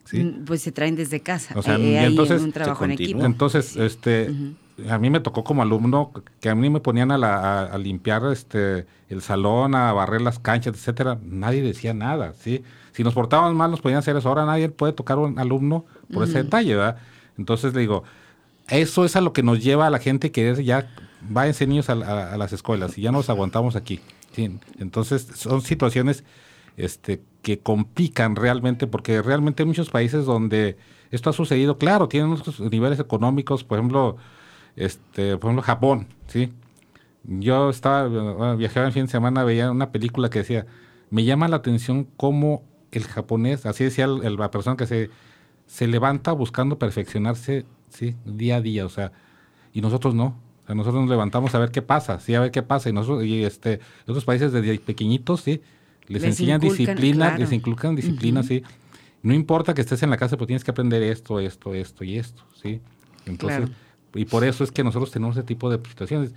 sí. Mm, Pues se traen desde casa. O sea, eh, y en entonces un trabajo en equipo. Entonces, este, a mí me tocó como alumno que a mí me ponían a, la- a- a limpiar este el salón, a barrer las canchas, etcétera. Nadie decía nada, ¿sí? Si nos portábamos mal, nos podían hacer eso. Ahora nadie puede tocar a un alumno por ese detalle, ¿verdad? Entonces le digo, eso es a lo que nos lleva a la gente que es ya, váyanse niños a, la- a las escuelas y ya nos aguantamos aquí. ¿sí? Entonces, son situaciones este, que complican realmente, porque realmente hay muchos países donde esto ha sucedido, claro, tienen unos niveles económicos, por ejemplo, este, por ejemplo, Japón, ¿sí? Yo estaba, bueno, viajaba el fin de semana, veía una película que decía, me llama la atención cómo el japonés, así decía el- la persona que se, se levanta buscando perfeccionarse, ¿sí? Día a día, o sea, y nosotros no. O sea, nosotros nos levantamos a ver qué pasa, sí, a ver qué pasa. Y nosotros, y este, otros países desde pequeñitos, sí, les, Les enseñan disciplina, claro. les inculcan disciplina, sí. No importa que estés en la casa, pero tienes que aprender esto, esto, esto y esto, sí. Entonces, Claro. y por eso es que nosotros tenemos ese tipo de situaciones.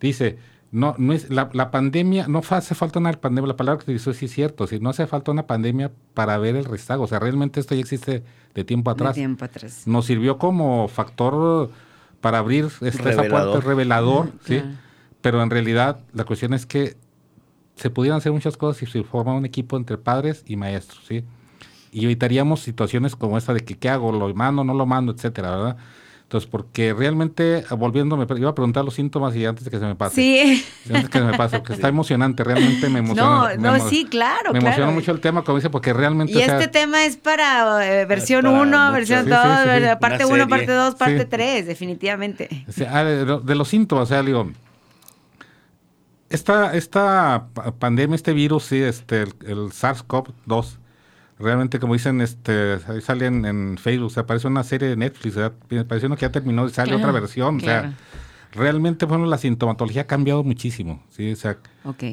Dice, no, no es la, la pandemia, no hace falta una pandemia, la palabra que utilizó sí es cierto, sí, no hace falta una pandemia para ver el rezago, o sea, realmente esto ya existe de tiempo De atrás. tiempo atrás. Nos sirvió como factor para abrir esta, esa puerta Revelador. sí, claro. pero en realidad la cuestión es que se pudieran hacer muchas cosas si se forma un equipo entre padres y maestros, ¿sí? Y evitaríamos situaciones como esta de que qué hago, lo mando, no lo mando, etcétera, ¿verdad? Entonces, porque realmente, volviéndome, iba a preguntar los síntomas y antes de que se me pase. Sí. Antes que se me pase, porque está (laughs) emocionante, realmente me emociona. No, me no, emo- sí, claro, Me emociona claro. mucho el tema, como dice, porque realmente... Y o sea, este tema es para eh, versión para 1, mucho. versión Sí, 2, sí, sí, sí. parte Una 1, serie. parte 2, parte Sí. 3, definitivamente. O sea, ah, de, de los síntomas, o sea, digo, esta, esta pa- pandemia, este virus, sí, este, el, el SARS-CoV-2, realmente como dicen, este, ahí sale en, Facebook, o sea, parece una serie de Netflix, parece uno que ya terminó y sale Claro, otra versión, o sea, realmente, bueno, la sintomatología ha cambiado muchísimo, sí, o sea,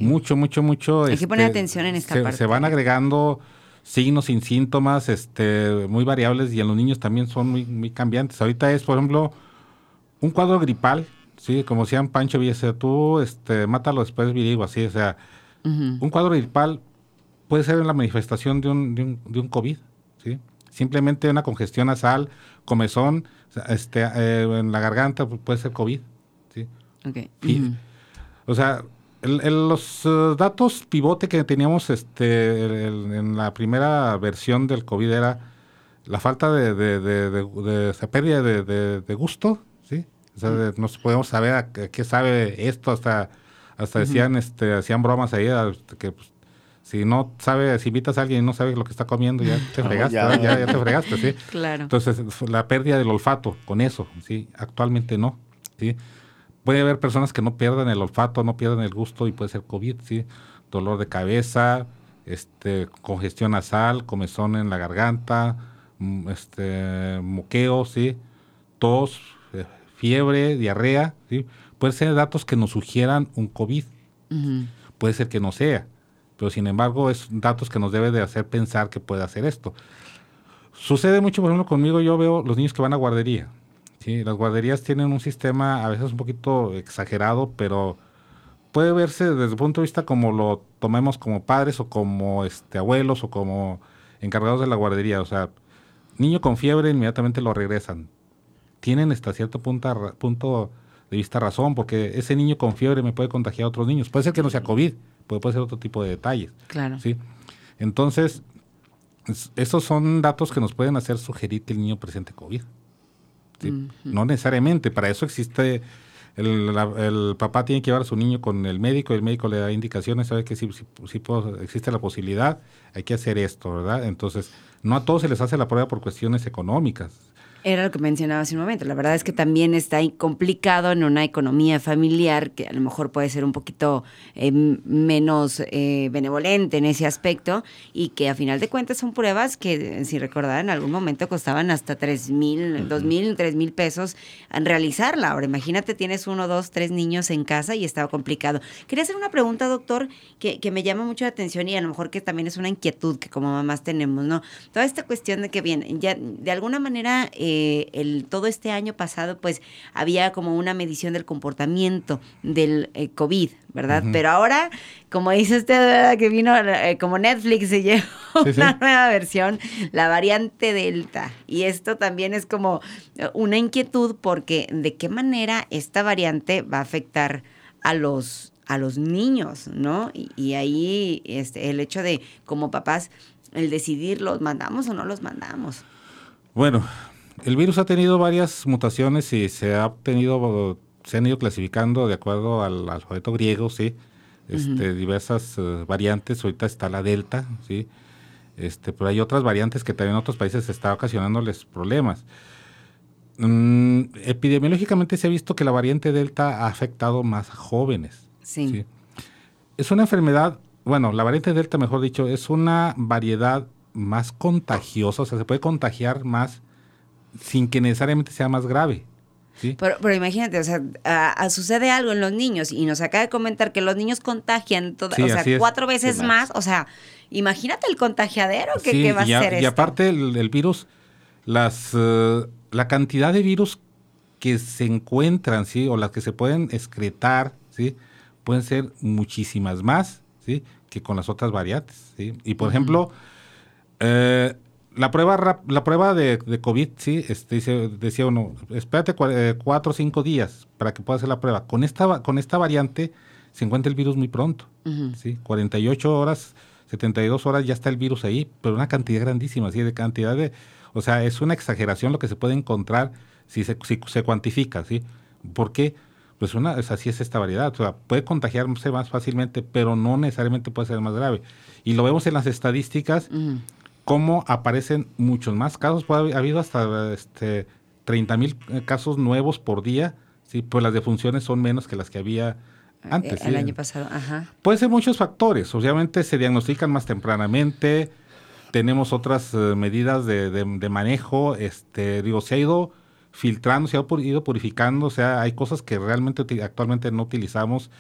mucho, mucho, mucho. este, Hay que poner atención en esta se, parte. Se van agregando signos sin síntomas, este, muy variables y en los niños también son muy, muy cambiantes. Ahorita es, por ejemplo, un cuadro gripal, sí, como decían Pancho Villa, tú este, mátalo después virigo, así, o sea, un cuadro gripal puede ser la manifestación de un, de un, de un COVID, ¿sí? Simplemente una congestión nasal, comezón, este, eh, en la garganta pues, puede ser COVID, ¿sí? O sea, los eh, datos pivote que teníamos este, en la primera versión del COVID era la falta de, de, de, pérdida de, gusto, ¿sí? O sea, no podemos saber a qué sabe esto, hasta hasta decían, este, hacían bromas ahí, que pues, si no sabe, si invitas a alguien y no sabe lo que está comiendo, ya te (laughs) fregaste, ya, ya, te fregaste, ¿sí? (laughs) Claro. Entonces, la pérdida del olfato con eso, ¿sí? Actualmente no, ¿sí? Puede haber personas que no pierdan el olfato, no pierdan el gusto y puede ser COVID, ¿sí? Dolor de cabeza, este, congestión nasal, comezón en la garganta, mm, este, moqueo, ¿sí? Tos, eh, fiebre, diarrea, ¿sí? Puede ser datos que nos sugieran un COVID. Puede ser que no sea, pero sin embargo es datos que nos debe de hacer pensar que puede hacer esto. Sucede mucho, por ejemplo, conmigo yo veo los niños que van a guardería. ¿sí? Las guarderías tienen un sistema a veces un poquito exagerado, pero puede verse desde el punto de vista como lo tomemos como padres o como este, abuelos o como encargados de la guardería. O sea, niño con fiebre inmediatamente lo regresan. Tienen hasta cierto punto, punto de vista razón, porque ese niño con fiebre me puede contagiar a otros niños. Puede ser que no sea COVID, puede, puede ser otro tipo de detalles. Claro. ¿sí? Entonces, esos son datos que nos pueden hacer sugerir que el niño presente COVID. No necesariamente, para eso existe, el, papá tiene que llevar a su niño con el médico, el médico le da indicaciones, sabe que si, si, existe la posibilidad, hay que hacer esto, ¿verdad? Entonces, no a todos se les hace la prueba por cuestiones económicas. Era lo que mencionaba hace un momento. La verdad es que también está complicado en una economía familiar que a lo mejor puede ser un poquito eh, menos eh, benevolente en ese aspecto y que a final de cuentas son pruebas que, si recordar, en algún momento costaban hasta tres mil, dos mil, tres mil pesos en realizarla. Ahora imagínate, tienes uno, dos, tres niños en casa y estaba complicado. Quería hacer una pregunta, doctor, que, que me llama mucho la atención y a lo mejor que también es una inquietud que como mamás tenemos, ¿no? Toda esta cuestión de que, bien, ya de alguna manera... Eh, el, todo este año pasado pues había como una medición del comportamiento del eh, COVID, ¿verdad? Pero ahora, como dice usted, que vino eh, como Netflix se llevó una (laughs) nueva versión, la variante Delta. Y esto también es como una inquietud porque de qué manera esta variante va a afectar a los a los niños, ¿no? Y, y ahí este, el hecho de, como papás, el decidir, ¿los mandamos o no los mandamos? Bueno, el virus ha tenido varias mutaciones y se ha obtenido, se han ido clasificando de acuerdo al alfabeto griego, sí, este, diversas eh, variantes. Ahorita está la delta, sí, este, pero hay otras variantes que también en otros países está ocasionándoles problemas. Mm, epidemiológicamente se ha visto que la variante delta ha afectado más a jóvenes. sí. Es una enfermedad, bueno, la variante delta, mejor dicho, es una variedad más contagiosa, o sea, se puede contagiar más sin que necesariamente sea más grave. ¿sí? Pero, pero, imagínate, o sea, sucede algo en los niños y nos acaba de comentar que los niños contagian o sea, cuatro veces más. O sea, imagínate el contagiadero que, va a ser Y aparte el, virus, las, eh, la cantidad de virus que se encuentran, ¿sí? O las que se pueden excretar, ¿sí? Pueden ser muchísimas más, ¿sí? Que con las otras variantes, ¿sí? Y por ejemplo, eh, la prueba la prueba de, COVID, sí, este, dice, decía uno, espérate eh, cuatro o cinco días para que pueda hacer la prueba. Con esta, con esta variante se encuentra el virus muy pronto, ¿sí? 48 horas, 72 horas ya está el virus ahí, pero una cantidad grandísima, ¿sí? De cantidad de... O sea, es una exageración lo que se puede encontrar si se, si se cuantifica, ¿sí? ¿Por qué? Pues una, es así es esta variedad, o sea, puede contagiarse más fácilmente, pero no necesariamente puede ser más grave. Y lo vemos en las estadísticas cómo aparecen muchos más casos. ha habido hasta este, 30 mil eh, casos nuevos por día, ¿sí? pues las defunciones son menos que las que había eh, antes. El año pasado, ajá. Puede ser muchos factores. Obviamente se diagnostican más tempranamente, tenemos otras eh, medidas de, manejo. Este, digo, se ha ido filtrando, se ha ido purificando, o sea, hay cosas que realmente actualmente no utilizamos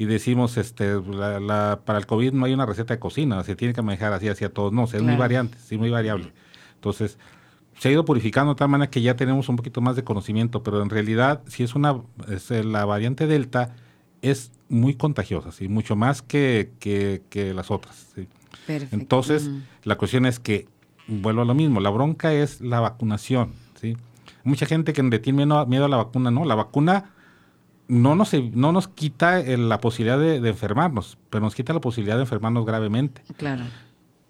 y decimos, este, la, la- para el COVID no hay una receta de cocina, se tiene que manejar así hacia todos. No, o sea, es muy variante, sí, muy variable. Entonces, se ha ido purificando de tal manera que ya tenemos un poquito más de conocimiento, pero en realidad, si es una, es, eh, la variante Delta es muy contagiosa, ¿sí? mucho más que, que, que las otras. ¿sí? Perfecto. Entonces, la cuestión es que, vuelvo a lo mismo, la bronca es la vacunación, ¿sí? Mucha gente que le tiene miedo, miedo a la vacuna, ¿no? La vacuna no nos, no nos quita eh, la posibilidad de, de enfermarnos, pero nos quita la posibilidad de enfermarnos gravemente. Claro.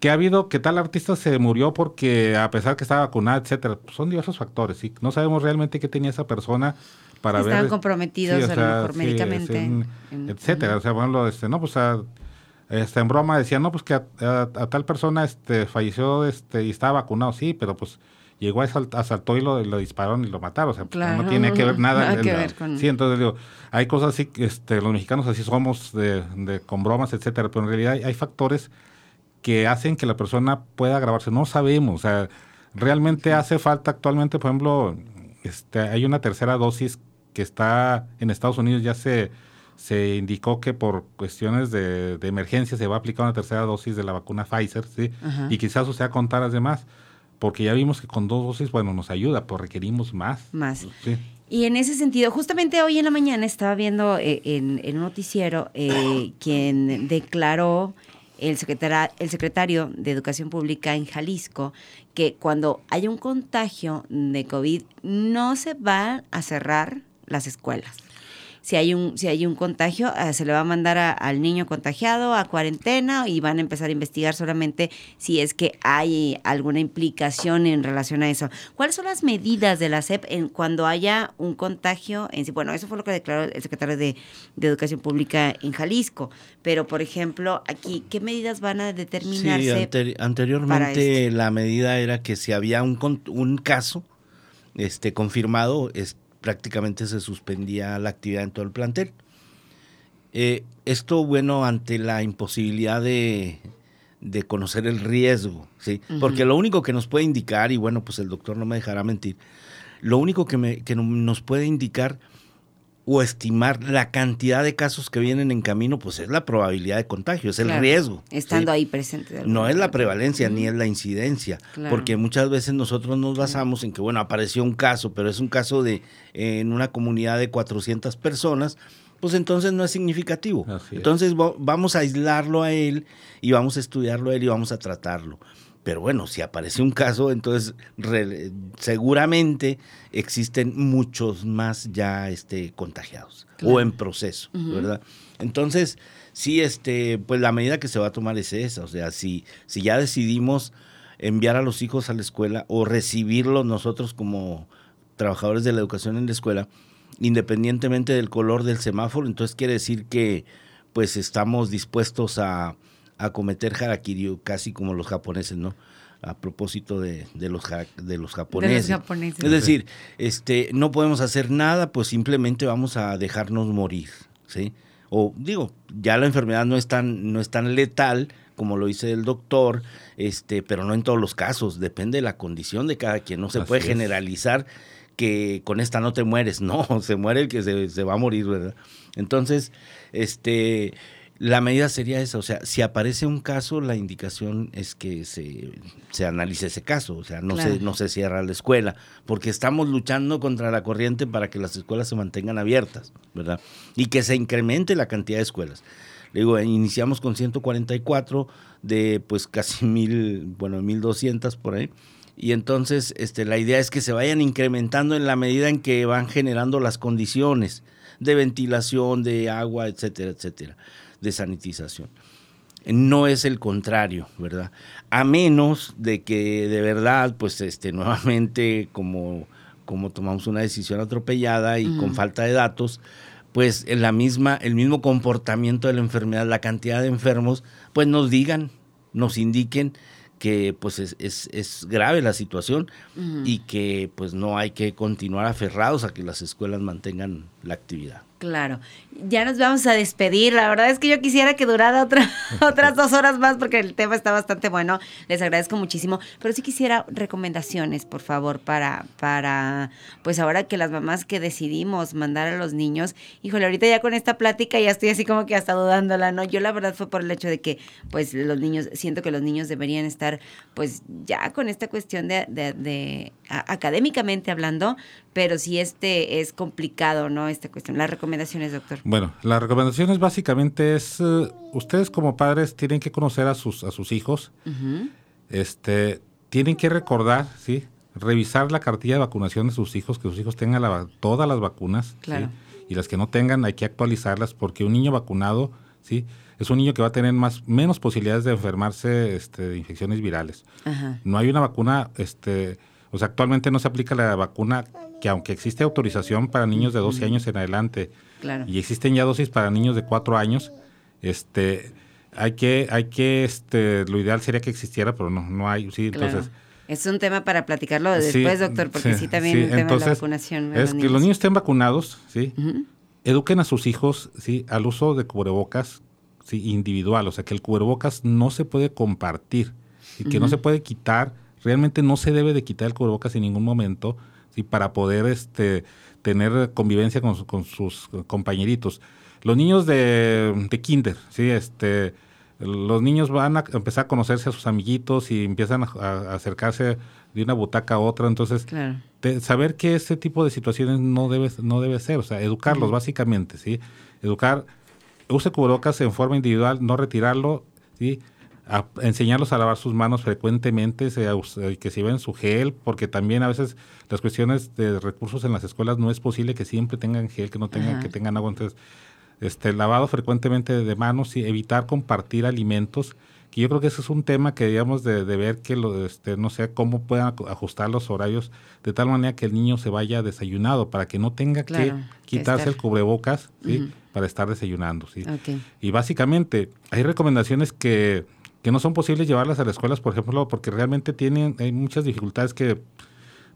Que ha habido, que tal artista se murió porque a pesar que estaba vacunada, etcétera, pues son diversos factores, ¿sí? No sabemos realmente qué tenía esa persona para ver... Estaban comprometidos o a lo mejor médicamente. en- En- etcétera. O sea, por ejemplo, este, no, pues a- este, en broma decían, no, pues que a, a- a tal persona este, falleció este, y estaba vacunado, sí, pero pues llegó, asalt- asaltó y lo, lo dispararon y lo mataron. O sea, Claro. no tiene que ver nada. Nada en que la- ver con- Sí, entonces digo, hay cosas así, este, los mexicanos así somos, de, de- con bromas, etcétera, pero en realidad hay, hay factores que hacen que la persona pueda agravarse. No sabemos, o sea, realmente hace falta actualmente, por ejemplo, este, hay una tercera dosis que está en Estados Unidos, ya se, se indicó que por cuestiones de, de emergencia se va a aplicar una tercera dosis de la vacuna Pfizer, ¿sí? Ajá. Y quizás suceda con las demás, porque ya vimos que con dos dosis, bueno, nos ayuda, pero requerimos más. Más. Sí. Y en ese sentido, justamente hoy en la mañana estaba viendo eh, en, en un noticiero eh, (coughs) quien declaró el, secretara- el secretario de Educación Pública en Jalisco que cuando haya un contagio de COVID no se van a cerrar las escuelas. Si hay un, si hay un contagio, eh, se le va a mandar a- al niño contagiado a cuarentena y van a empezar a investigar solamente si es que hay alguna implicación en relación a eso. ¿Cuáles son las medidas de la SEP en cuando haya un contagio en sí? Bueno, eso fue lo que declaró el secretario de, de Educación Pública en Jalisco. Pero, por ejemplo, aquí, ¿qué medidas van a Sí, determinarse? anteri- anteriormente la medida era que si había un, un caso este, confirmado, es, prácticamente se suspendía la actividad en todo el plantel. Eh, esto, bueno, ante la imposibilidad de, de conocer el riesgo, ¿sí? Porque lo único que nos puede indicar, y bueno, pues el doctor no me dejará mentir, lo único que, me- que no- nos puede indicar o estimar la cantidad de casos que vienen en camino, pues es la probabilidad de contagio, es el riesgo. Estando ¿sí? ahí presente. No es la prevalencia ni es la incidencia, Claro. porque muchas veces nosotros nos basamos en que, bueno, apareció un caso, pero es un caso de eh, en una comunidad de 400 personas, pues entonces no es significativo. Es. entonces va- vamos a aislarlo a él y vamos a estudiarlo a él y vamos a tratarlo. Pero bueno, si aparece un caso, entonces re- seguramente existen muchos más ya este, contagiados Claro. o en proceso, ¿verdad? Entonces, sí, este, pues la medida que se va a tomar es esa. O sea, si, si ya decidimos enviar a los hijos a la escuela o recibirlos nosotros como trabajadores de la educación en la escuela, independientemente del color del semáforo, entonces quiere decir que pues estamos dispuestos a, a cometer harakiri casi como los japoneses, ¿no? A propósito de, de los, ja- de los japoneses. japoneses. Es decir, este, no podemos hacer nada, pues simplemente vamos a dejarnos morir, ¿sí? O digo, ya la enfermedad no es tan, no es tan letal como lo dice el doctor, este, pero no en todos los casos, depende de la condición de cada quien, no se Así puede es. generalizar que con esta no te mueres, (laughs) no, se muere el que se, se va a morir, ¿verdad? Entonces, este, la medida sería esa, o sea, si aparece un caso, la indicación es que se, se analice ese caso, o sea, no, Claro. se, no se cierra la escuela, porque estamos luchando contra la corriente para que las escuelas se mantengan abiertas, ¿verdad? Y que se incremente la cantidad de escuelas. Le Digo, iniciamos con 144 de pues casi (laughs) mil, bueno, 1200 por ahí. Y entonces este, la idea es que se vayan incrementando en la medida en que van generando las condiciones de ventilación, de agua, etcétera, etcétera, de sanitización. No es el contrario, ¿verdad? A menos de que de verdad, pues este, (laughs) nuevamente, como, como tomamos una decisión atropellada y con falta de datos, pues en la misma, el mismo comportamiento de la enfermedad, la cantidad de enfermos, pues nos digan, nos indiquen que pues es, es- es grave la situación y que pues no hay que continuar aferrados a que las escuelas mantengan la actividad. Claro. Ya nos vamos a despedir. La verdad es que yo quisiera que durara otra, (laughs) otras dos horas más porque el tema está bastante bueno. Les agradezco muchísimo. Pero sí quisiera recomendaciones, por favor, para, para, pues ahora que las mamás que decidimos mandar a los niños, híjole, ahorita ya con esta plática ya estoy así como que hasta dudándola, ¿no? Yo la verdad fue por el hecho de que, pues, los niños, siento que los niños deberían estar, pues, ya con esta cuestión de, de, de académicamente hablando, pero sí este es complicado, ¿no? Esta cuestión. Recomendaciones, doctor. Bueno, las recomendaciones básicamente es, uh, ustedes como padres tienen que conocer a sus, a sus hijos, uh -huh. este, tienen que recordar, ¿sí? Revisar la cartilla de vacunación de sus hijos, que sus hijos tengan la, todas las vacunas, claro. ¿sí? Y las que no tengan hay que actualizarlas porque un niño vacunado, ¿sí? Es un niño que va a tener más, menos posibilidades de enfermarse este, de infecciones virales. No hay una vacuna, este, o sea, actualmente no se aplica la vacuna que aunque existe autorización para niños de 12 años en adelante claro. y existen ya dosis para niños de 4 años, este hay que hay que este lo ideal sería que existiera, pero no no hay, sí, claro. entonces es un tema para platicarlo después, sí, doctor, porque sí, sí también sí, el tema entonces, de la vacunación. Es los que los niños estén vacunados, ¿sí? Uh -huh. Eduquen a sus hijos, ¿sí? Al uso de cubrebocas, ¿sí? Individual, o sea, que el cubrebocas no se puede compartir y que uh -huh. no se puede quitar, realmente no se debe de quitar el cubrebocas en ningún momento, ¿sí? Para poder este, tener convivencia con, con sus compañeritos. Los niños de, de kinder, ¿sí? Este, los niños van a empezar a conocerse a sus amiguitos y empiezan a, a acercarse de una butaca a otra, entonces claro. saber que ese tipo de situaciones no debe, no debe ser, o sea, educarlos uh -huh. básicamente, ¿sí? Educar, use cubrebocas en forma individual, no retirarlo, ¿sí? A enseñarlos a lavar sus manos frecuentemente, se, que se lleven su gel, porque también a veces las cuestiones de recursos en las escuelas no es posible que siempre tengan gel, que no tengan, Ajá. que tengan agua, entonces este, lavado frecuentemente de manos y evitar compartir alimentos, que yo creo que ese es un tema que debíamos de, de ver que, lo, este, no sé, cómo puedan ajustar los horarios de tal manera que el niño se vaya desayunado, para que no tenga claro, que quitarse que el cubrebocas, ¿sí? Uh -huh. Para estar desayunando, ¿sí? Okay. Y básicamente hay recomendaciones que, que no son posibles llevarlas a las escuelas, por ejemplo, porque realmente tienen, hay muchas dificultades que,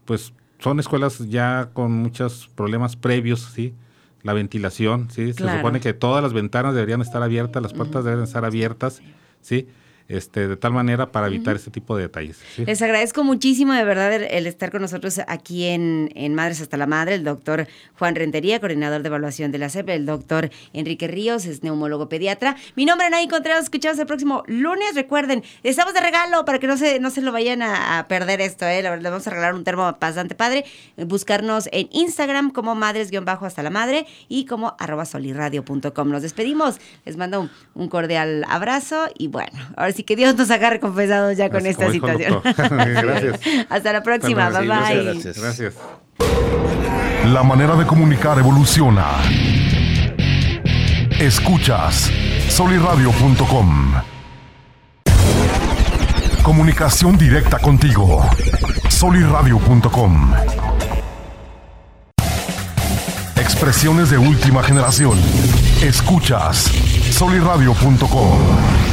pues, son escuelas ya con muchos problemas previos, ¿sí? La ventilación, ¿sí? Claro. Se supone que todas las ventanas deberían estar abiertas, las puertas uh -huh. deben estar abiertas, ¿sí? Este, de tal manera para evitar uh -huh. este tipo de detalles. ¿sí? Les agradezco muchísimo de verdad el, el estar con nosotros aquí en, en, Madres hasta la Madre, el doctor Juan Rentería, coordinador de evaluación de la CEP, el doctor Enrique Ríos, es neumólogo pediatra. Mi nombre es Nay Contreras, escuchamos el próximo lunes. Recuerden, estamos de regalo para que no se, no se lo vayan a, a perder esto, ¿eh? Les vamos a regalar un termo bastante padre. Buscarnos en Instagram como madres-hasta la madre y como arroba soliradio.com. Nos despedimos, les mando un, un cordial abrazo y bueno, ahora Así que Dios nos agarre confesados ya con Así esta situación. (laughs) gracias. Hasta la próxima. Hasta bye bye. Gracias. gracias. La manera de comunicar evoluciona. Escuchas soliradio.com. Comunicación directa contigo. soliradio.com. Expresiones de última generación. Escuchas soliradio.com.